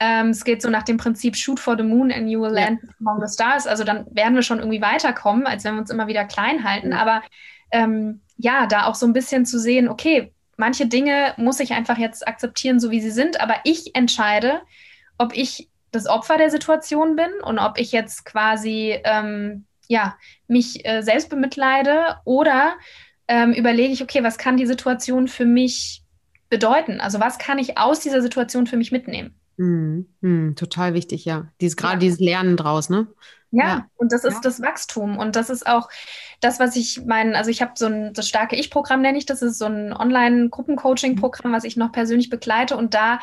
ähm, es geht so nach dem Prinzip Shoot for the Moon and you will land ja. among the stars. Also dann werden wir schon irgendwie weiterkommen, als wenn wir uns immer wieder klein halten. Aber ähm, ja, da auch so ein bisschen zu sehen, okay, manche Dinge muss ich einfach jetzt akzeptieren, so wie sie sind, aber ich entscheide, ob ich das Opfer der Situation bin und ob ich jetzt quasi ähm, ja, mich äh, selbst bemitleide oder ähm, überlege ich, okay, was kann die Situation für mich bedeuten? Also was kann ich aus dieser Situation für mich mitnehmen? Mm, mm, total wichtig, ja. Dieses, gerade ja. dieses Lernen draus, ne? Ja, ja, und das ist ja. das Wachstum. Und das ist auch das, was ich meine. Also ich habe so ein das starke Ich-Programm, nenne ich das. Ist so ein Online-Gruppencoaching-Programm, was ich noch persönlich begleite. Und da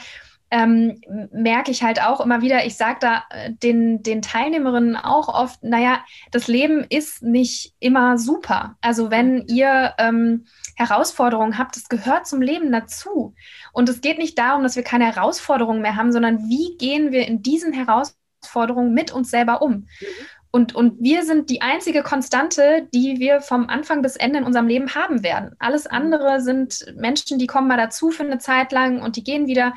ähm, merke ich halt auch immer wieder, ich sage da äh, den, den Teilnehmerinnen auch oft, naja, das Leben ist nicht immer super. Also wenn ihr ähm, Herausforderungen habt, das gehört zum Leben dazu. Und es geht nicht darum, dass wir keine Herausforderungen mehr haben, sondern wie gehen wir in diesen Herausforderungen mit uns selber um. Mhm. Und, und wir sind die einzige Konstante, die wir vom Anfang bis Ende in unserem Leben haben werden. Alles andere sind Menschen, die kommen mal dazu für eine Zeit lang und die gehen wieder.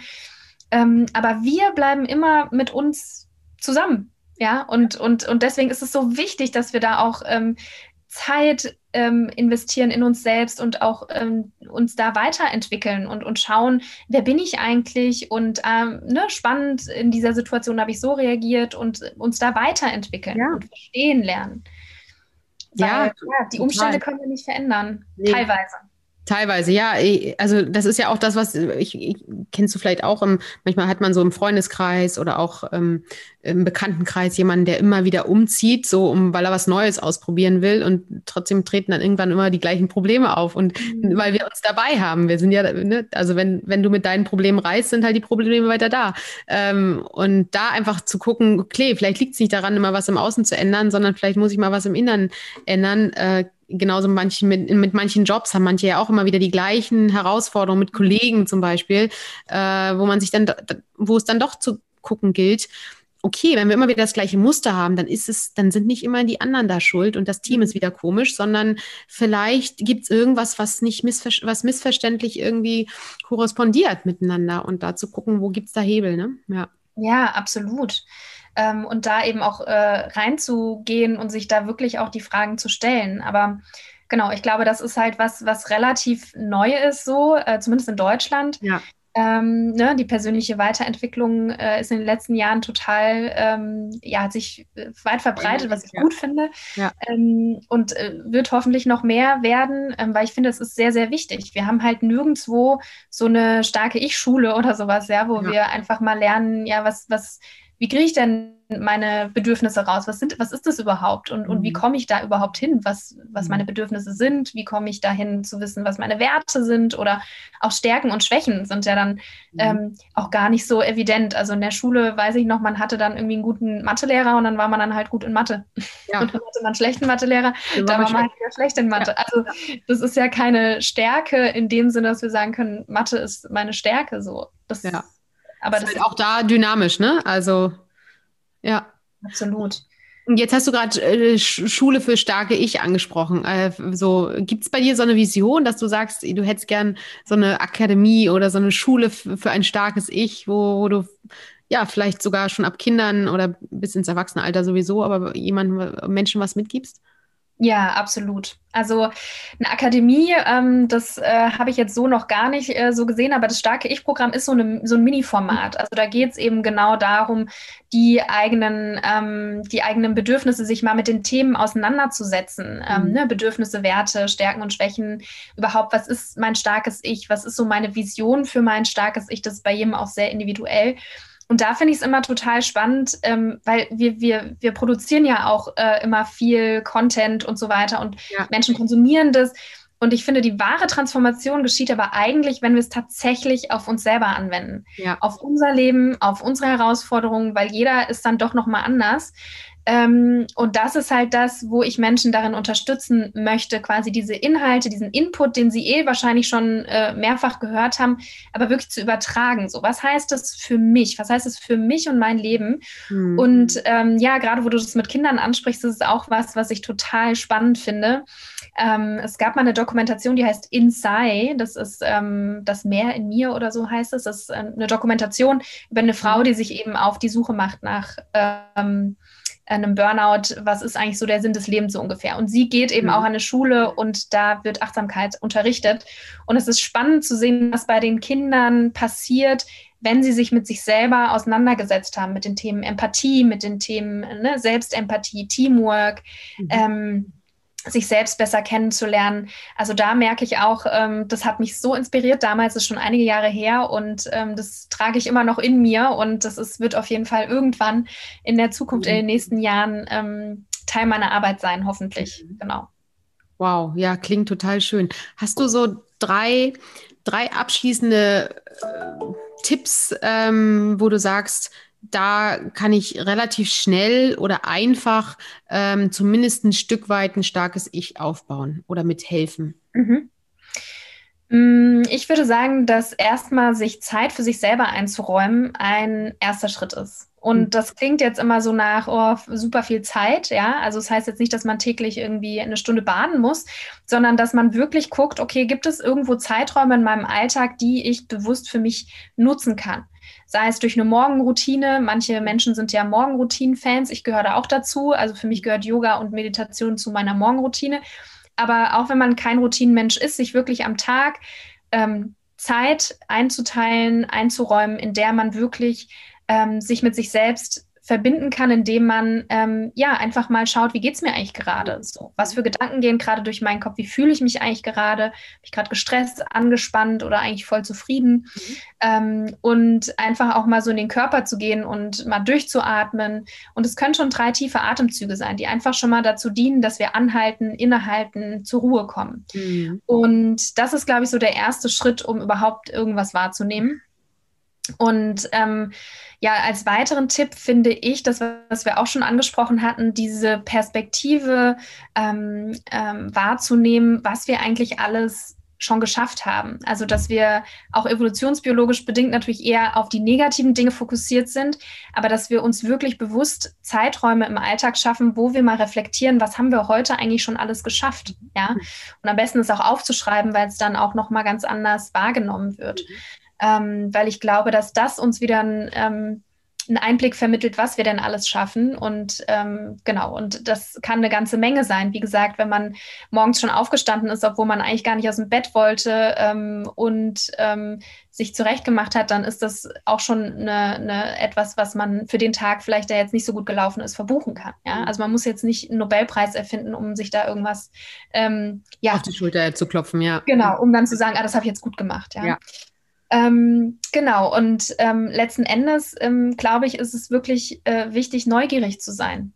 Ähm, aber wir bleiben immer mit uns zusammen. Ja, und, und, und deswegen ist es so wichtig, dass wir da auch ähm, Zeit ähm, investieren in uns selbst und auch ähm, uns da weiterentwickeln und, und schauen, wer bin ich eigentlich und ähm, ne, spannend, in dieser Situation habe ich so reagiert und uns da weiterentwickeln ja. und verstehen lernen. Weil, ja, ja, die Umstände können wir nicht verändern, nee. teilweise. Teilweise, ja. Also das ist ja auch das, was ich, ich kennst du vielleicht auch. Im, manchmal hat man so im Freundeskreis oder auch ähm, im Bekanntenkreis jemanden, der immer wieder umzieht, so um, weil er was Neues ausprobieren will und trotzdem treten dann irgendwann immer die gleichen Probleme auf und mhm. weil wir uns dabei haben. Wir sind ja, ne, also wenn wenn du mit deinen Problemen reist, sind halt die Probleme weiter da. Ähm, und da einfach zu gucken, okay, vielleicht liegt es nicht daran, immer was im Außen zu ändern, sondern vielleicht muss ich mal was im Inneren ändern. Äh, genauso manchen mit, mit manchen Jobs haben manche ja auch immer wieder die gleichen Herausforderungen mit Kollegen zum Beispiel, äh, wo man sich dann, wo es dann doch zu gucken gilt. Okay, wenn wir immer wieder das gleiche Muster haben, dann ist es, dann sind nicht immer die anderen da schuld und das Team ist wieder komisch, sondern vielleicht gibt es irgendwas, was nicht missver was missverständlich irgendwie korrespondiert miteinander und da zu gucken, wo gibt es da Hebel, ne? Ja. Ja, absolut ähm, und da eben auch äh, reinzugehen und sich da wirklich auch die Fragen zu stellen. Aber genau, ich glaube, das ist halt was, was relativ neu ist, so, äh, zumindest in Deutschland. Ja. Ähm, ne, die persönliche Weiterentwicklung äh, ist in den letzten Jahren total, ähm, ja, hat sich äh, weit verbreitet, was ich ja. gut finde. Ja. Ähm, und äh, wird hoffentlich noch mehr werden, ähm, weil ich finde, es ist sehr, sehr wichtig. Wir haben halt nirgendwo so eine starke Ich-Schule oder sowas, ja, wo ja. wir einfach mal lernen, ja, was, was, wie kriege ich denn meine Bedürfnisse raus? Was, sind, was ist das überhaupt? Und, und wie mhm. komme ich da überhaupt hin, was, was mhm. meine Bedürfnisse sind? Wie komme ich dahin zu wissen, was meine Werte sind? Oder auch Stärken und Schwächen sind ja dann mhm. ähm, auch gar nicht so evident. Also in der Schule weiß ich noch, man hatte dann irgendwie einen guten Mathelehrer und dann war man dann halt gut in Mathe. Ja. Und dann hatte man einen schlechten Mathelehrer, da war man halt wieder schlecht in Mathe. Ja. Also das ist ja keine Stärke in dem Sinne, dass wir sagen können, Mathe ist meine Stärke so. Das, ja. Aber das ist halt auch da dynamisch, ne? Also, ja. Absolut. Und jetzt hast du gerade äh, Schule für starke Ich angesprochen. Äh, so, gibt es bei dir so eine Vision, dass du sagst, du hättest gern so eine Akademie oder so eine Schule für ein starkes Ich, wo, wo du ja vielleicht sogar schon ab Kindern oder bis ins Erwachsenenalter sowieso, aber jemanden, Menschen was mitgibst? Ja, absolut. Also eine Akademie, ähm, das äh, habe ich jetzt so noch gar nicht äh, so gesehen, aber das starke Ich-Programm ist so, eine, so ein Mini-Format. Also da geht es eben genau darum, die eigenen, ähm, die eigenen Bedürfnisse, sich mal mit den Themen auseinanderzusetzen. Ähm, mhm. ne? Bedürfnisse, Werte, Stärken und Schwächen. Überhaupt, was ist mein starkes Ich? Was ist so meine Vision für mein starkes Ich? Das ist bei jedem auch sehr individuell. Und da finde ich es immer total spannend, ähm, weil wir, wir, wir produzieren ja auch äh, immer viel Content und so weiter und ja. Menschen konsumieren das. Und ich finde, die wahre Transformation geschieht aber eigentlich, wenn wir es tatsächlich auf uns selber anwenden. Ja. Auf unser Leben, auf unsere Herausforderungen, weil jeder ist dann doch nochmal anders. Ähm, und das ist halt das, wo ich Menschen darin unterstützen möchte, quasi diese Inhalte, diesen Input, den sie eh wahrscheinlich schon äh, mehrfach gehört haben, aber wirklich zu übertragen. So, was heißt das für mich? Was heißt das für mich und mein Leben? Mhm. Und ähm, ja, gerade wo du das mit Kindern ansprichst, ist es auch was, was ich total spannend finde. Ähm, es gab mal eine Dokumentation, die heißt Inside. Das ist ähm, das Meer in mir oder so heißt es. Das ist äh, eine Dokumentation über eine Frau, mhm. die sich eben auf die Suche macht nach ähm, einem Burnout, was ist eigentlich so der Sinn des Lebens so ungefähr. Und sie geht eben mhm. auch an eine Schule und da wird Achtsamkeit unterrichtet. Und es ist spannend zu sehen, was bei den Kindern passiert, wenn sie sich mit sich selber auseinandergesetzt haben, mit den Themen Empathie, mit den Themen ne, Selbstempathie, Teamwork. Mhm. Ähm, sich selbst besser kennenzulernen. Also da merke ich auch, ähm, das hat mich so inspiriert. Damals ist schon einige Jahre her und ähm, das trage ich immer noch in mir und das ist, wird auf jeden Fall irgendwann in der Zukunft, in den mhm. nächsten Jahren ähm, Teil meiner Arbeit sein, hoffentlich. Mhm. Genau. Wow, ja, klingt total schön. Hast du so drei, drei abschließende äh, Tipps, ähm, wo du sagst, da kann ich relativ schnell oder einfach ähm, zumindest ein Stück weit ein starkes Ich aufbauen oder mithelfen? Mhm. Mm, ich würde sagen, dass erstmal sich Zeit für sich selber einzuräumen ein erster Schritt ist. Und hm. das klingt jetzt immer so nach oh, super viel Zeit, ja. Also es das heißt jetzt nicht, dass man täglich irgendwie eine Stunde baden muss, sondern dass man wirklich guckt, okay, gibt es irgendwo Zeiträume in meinem Alltag, die ich bewusst für mich nutzen kann? Sei es durch eine Morgenroutine. Manche Menschen sind ja Morgenroutinen-Fans. Ich gehöre da auch dazu. Also für mich gehört Yoga und Meditation zu meiner Morgenroutine. Aber auch wenn man kein Routinenmensch ist, sich wirklich am Tag ähm, Zeit einzuteilen, einzuräumen, in der man wirklich ähm, sich mit sich selbst verbinden kann, indem man ähm, ja einfach mal schaut, wie geht es mir eigentlich gerade? So, was für Gedanken gehen gerade durch meinen Kopf? Wie fühle ich mich eigentlich gerade? Bin ich gerade gestresst, angespannt oder eigentlich voll zufrieden? Mhm. Ähm, und einfach auch mal so in den Körper zu gehen und mal durchzuatmen. Und es können schon drei tiefe Atemzüge sein, die einfach schon mal dazu dienen, dass wir anhalten, innehalten, zur Ruhe kommen. Mhm. Und das ist, glaube ich, so der erste Schritt, um überhaupt irgendwas wahrzunehmen. Und ähm, ja, als weiteren Tipp finde ich, das, was wir auch schon angesprochen hatten, diese Perspektive ähm, ähm, wahrzunehmen, was wir eigentlich alles schon geschafft haben. Also, dass wir auch evolutionsbiologisch bedingt natürlich eher auf die negativen Dinge fokussiert sind, aber dass wir uns wirklich bewusst Zeiträume im Alltag schaffen, wo wir mal reflektieren, was haben wir heute eigentlich schon alles geschafft, ja? Und am besten ist auch aufzuschreiben, weil es dann auch noch mal ganz anders wahrgenommen wird. Ähm, weil ich glaube, dass das uns wieder ein, ähm, einen Einblick vermittelt, was wir denn alles schaffen. Und ähm, genau, und das kann eine ganze Menge sein. Wie gesagt, wenn man morgens schon aufgestanden ist, obwohl man eigentlich gar nicht aus dem Bett wollte ähm, und ähm, sich zurechtgemacht hat, dann ist das auch schon eine, eine, etwas, was man für den Tag vielleicht, der jetzt nicht so gut gelaufen ist, verbuchen kann. Ja? Mhm. Also man muss jetzt nicht einen Nobelpreis erfinden, um sich da irgendwas ähm, ja, auf die Schulter zu klopfen, ja. Genau, um dann zu sagen, ah, das habe ich jetzt gut gemacht. Ja. ja. Ähm, genau, und ähm, letzten Endes, ähm, glaube ich, ist es wirklich äh, wichtig, neugierig zu sein.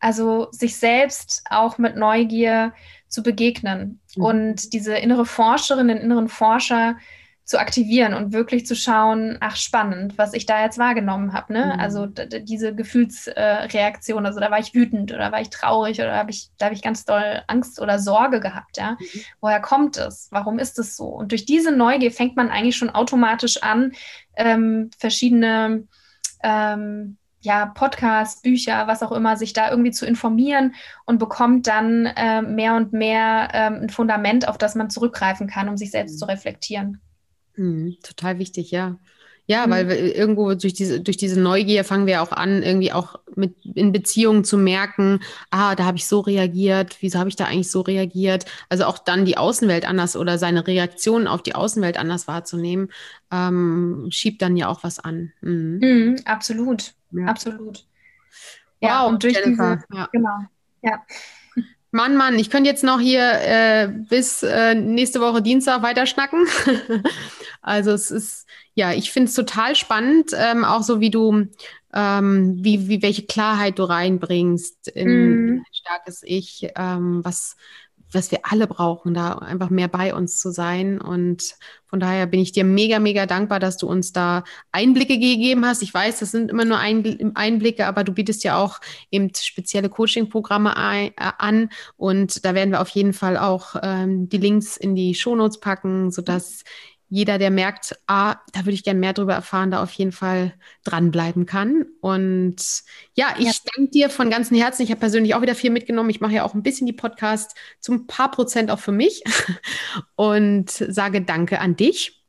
Also sich selbst auch mit Neugier zu begegnen mhm. und diese innere Forscherin, den inneren Forscher zu aktivieren und wirklich zu schauen, ach spannend, was ich da jetzt wahrgenommen habe. Ne? Mhm. Also diese Gefühlsreaktion, äh, also da war ich wütend oder war ich traurig oder hab ich, da habe ich ganz doll Angst oder Sorge gehabt. Ja? Mhm. Woher kommt es? Warum ist es so? Und durch diese Neugier fängt man eigentlich schon automatisch an, ähm, verschiedene ähm, ja, Podcasts, Bücher, was auch immer, sich da irgendwie zu informieren und bekommt dann äh, mehr und mehr ähm, ein Fundament, auf das man zurückgreifen kann, um sich selbst mhm. zu reflektieren. Mhm, total wichtig, ja. Ja, mhm. weil wir irgendwo durch diese, durch diese Neugier fangen wir auch an, irgendwie auch mit in Beziehungen zu merken, ah, da habe ich so reagiert, wieso habe ich da eigentlich so reagiert? Also auch dann die Außenwelt anders oder seine Reaktionen auf die Außenwelt anders wahrzunehmen, ähm, schiebt dann ja auch was an. Mhm. Mhm, absolut, ja. absolut. Ja, wow, und durch Jennifer, diese, ja. genau, ja. Mann, Mann, ich könnte jetzt noch hier äh, bis äh, nächste Woche Dienstag weiter schnacken. also es ist, ja, ich finde es total spannend, ähm, auch so wie du, ähm, wie, wie welche Klarheit du reinbringst in, mm. in ein starkes Ich, ähm, was, was wir alle brauchen, da einfach mehr bei uns zu sein. Und von daher bin ich dir mega, mega dankbar, dass du uns da Einblicke gegeben hast. Ich weiß, das sind immer nur Einblicke, aber du bietest ja auch eben spezielle Coaching-Programme äh, an. Und da werden wir auf jeden Fall auch ähm, die Links in die Shownotes packen, sodass jeder, der merkt, ah, da würde ich gerne mehr darüber erfahren, da auf jeden Fall dranbleiben kann. Und ja, ich ja. danke dir von ganzem Herzen. Ich habe persönlich auch wieder viel mitgenommen. Ich mache ja auch ein bisschen die Podcast zum paar Prozent auch für mich und sage Danke an dich.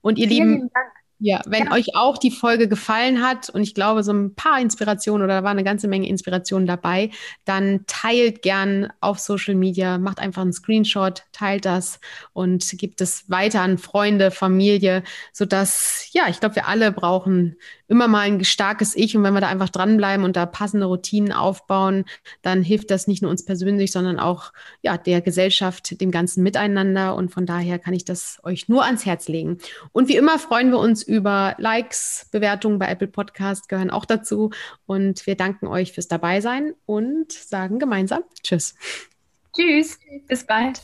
Und ihr Vielen Lieben, Dank. Ja, wenn ja. euch auch die Folge gefallen hat und ich glaube, so ein paar Inspirationen oder da war eine ganze Menge Inspirationen dabei, dann teilt gern auf Social Media, macht einfach einen Screenshot, teilt das und gibt es weiter an Freunde, Familie, sodass, ja, ich glaube, wir alle brauchen immer mal ein starkes Ich. Und wenn wir da einfach dranbleiben und da passende Routinen aufbauen, dann hilft das nicht nur uns persönlich, sondern auch ja, der Gesellschaft, dem ganzen Miteinander. Und von daher kann ich das euch nur ans Herz legen. Und wie immer freuen wir uns über Likes, Bewertungen bei Apple Podcast gehören auch dazu. Und wir danken euch fürs Dabeisein und sagen gemeinsam Tschüss. Tschüss, bis bald.